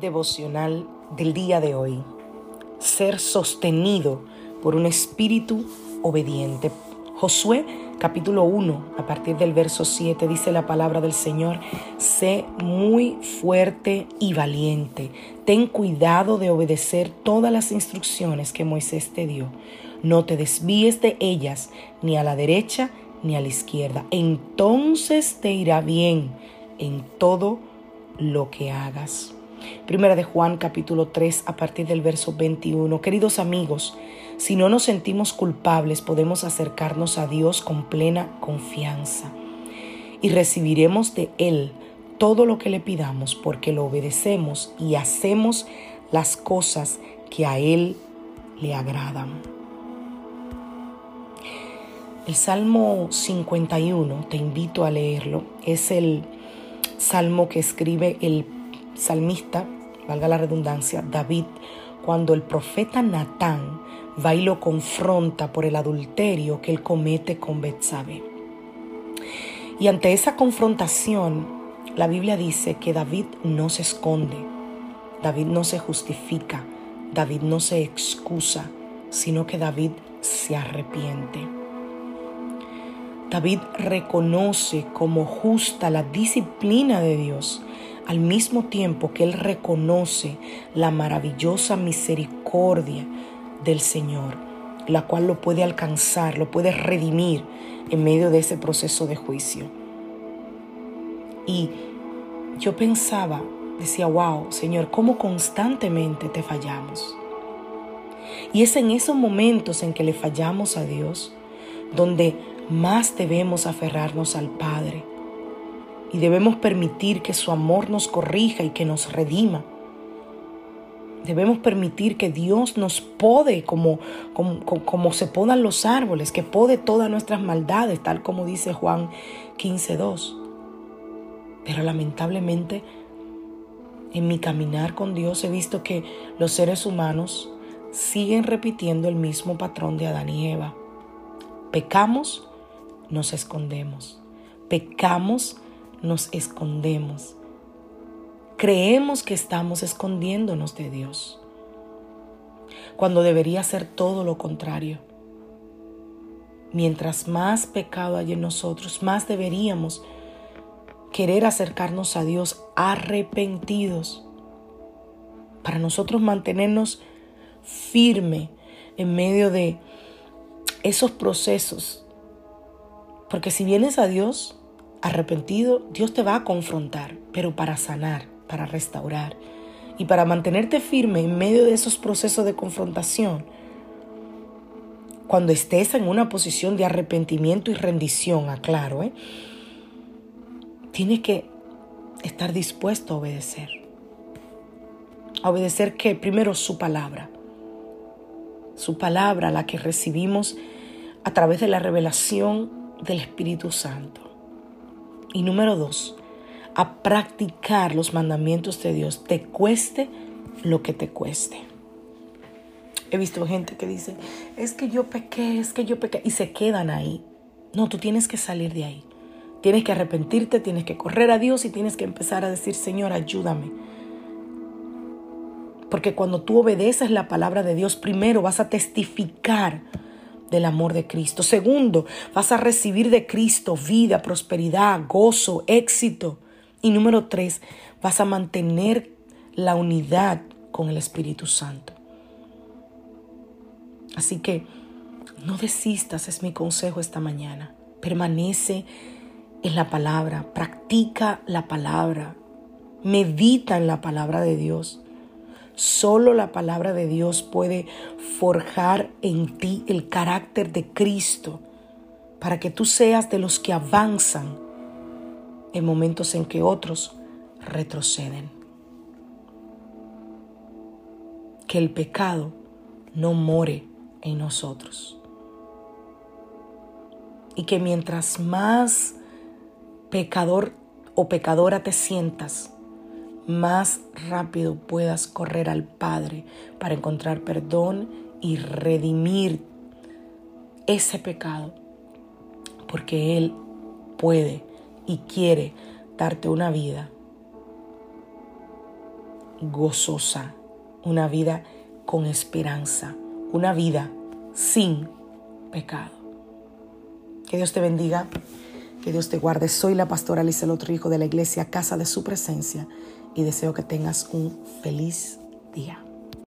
Devocional del día de hoy. Ser sostenido por un espíritu obediente. Josué capítulo 1, a partir del verso 7, dice la palabra del Señor, sé muy fuerte y valiente. Ten cuidado de obedecer todas las instrucciones que Moisés te dio. No te desvíes de ellas, ni a la derecha ni a la izquierda. Entonces te irá bien en todo lo que hagas. Primera de Juan capítulo 3 a partir del verso 21. Queridos amigos, si no nos sentimos culpables podemos acercarnos a Dios con plena confianza y recibiremos de Él todo lo que le pidamos porque lo obedecemos y hacemos las cosas que a Él le agradan. El Salmo 51, te invito a leerlo, es el salmo que escribe el salmista, valga la redundancia, David, cuando el profeta Natán va y lo confronta por el adulterio que él comete con Betsabé. Y ante esa confrontación, la Biblia dice que David no se esconde, David no se justifica, David no se excusa, sino que David se arrepiente. David reconoce como justa la disciplina de Dios al mismo tiempo que él reconoce la maravillosa misericordia del Señor, la cual lo puede alcanzar, lo puede redimir en medio de ese proceso de juicio. Y yo pensaba, decía, wow, Señor, ¿cómo constantemente te fallamos? Y es en esos momentos en que le fallamos a Dios donde más debemos aferrarnos al Padre y debemos permitir que su amor nos corrija y que nos redima. Debemos permitir que Dios nos pode como, como, se podan los árboles, que pode todas nuestras maldades, tal como dice Juan 15.2. Pero lamentablemente en mi caminar con Dios he visto que los seres humanos siguen repitiendo el mismo patrón de Adán y Eva. Pecamos, nos escondemos. Pecamos, nos escondemos. Creemos que estamos escondiéndonos de Dios, cuando debería ser todo lo contrario. Mientras más pecado hay en nosotros, más deberíamos querer acercarnos a Dios arrepentidos para nosotros mantenernos firme en medio de esos procesos. Porque si vienes a Dios, arrepentido, Dios te va a confrontar, pero para sanar, para restaurar y para mantenerte firme en medio de esos procesos de confrontación. Cuando estés en una posición de arrepentimiento y rendición, aclaro, ¿eh? tienes que estar dispuesto a obedecer. A obedecer que primero su palabra, su palabra, la que recibimos a través de la revelación del Espíritu Santo. Y número dos, a practicar los mandamientos de Dios, te cueste lo que te cueste. He visto gente que dice, es que yo pequé, es que yo pequé, y se quedan ahí. No, tú tienes que salir de ahí. Tienes que arrepentirte, tienes que correr a Dios y tienes que empezar a decir, Señor, ayúdame. Porque cuando tú obedeces la palabra de Dios, primero vas a testificar del amor de Cristo. Segundo, vas a recibir de Cristo vida, prosperidad, gozo, éxito. Y número tres, vas a mantener la unidad con el Espíritu Santo. Así que no desistas, es mi consejo esta mañana. Permanece en la palabra, practica la palabra, medita en la palabra de Dios. Solo la palabra de Dios puede forjar en ti el carácter de Cristo para que tú seas de los que avanzan en momentos en que otros retroceden. Que el pecado no more en nosotros. Y que mientras más pecador o pecadora te sientas, más rápido puedas correr al Padre para encontrar perdón y redimir ese pecado. Porque Él puede y quiere darte una vida gozosa, una vida con esperanza, una vida sin pecado. Que Dios te bendiga, que Dios te guarde. Soy la pastora Alicia otro hijo de la iglesia Casa de Su Presencia y deseo que tengas un feliz día.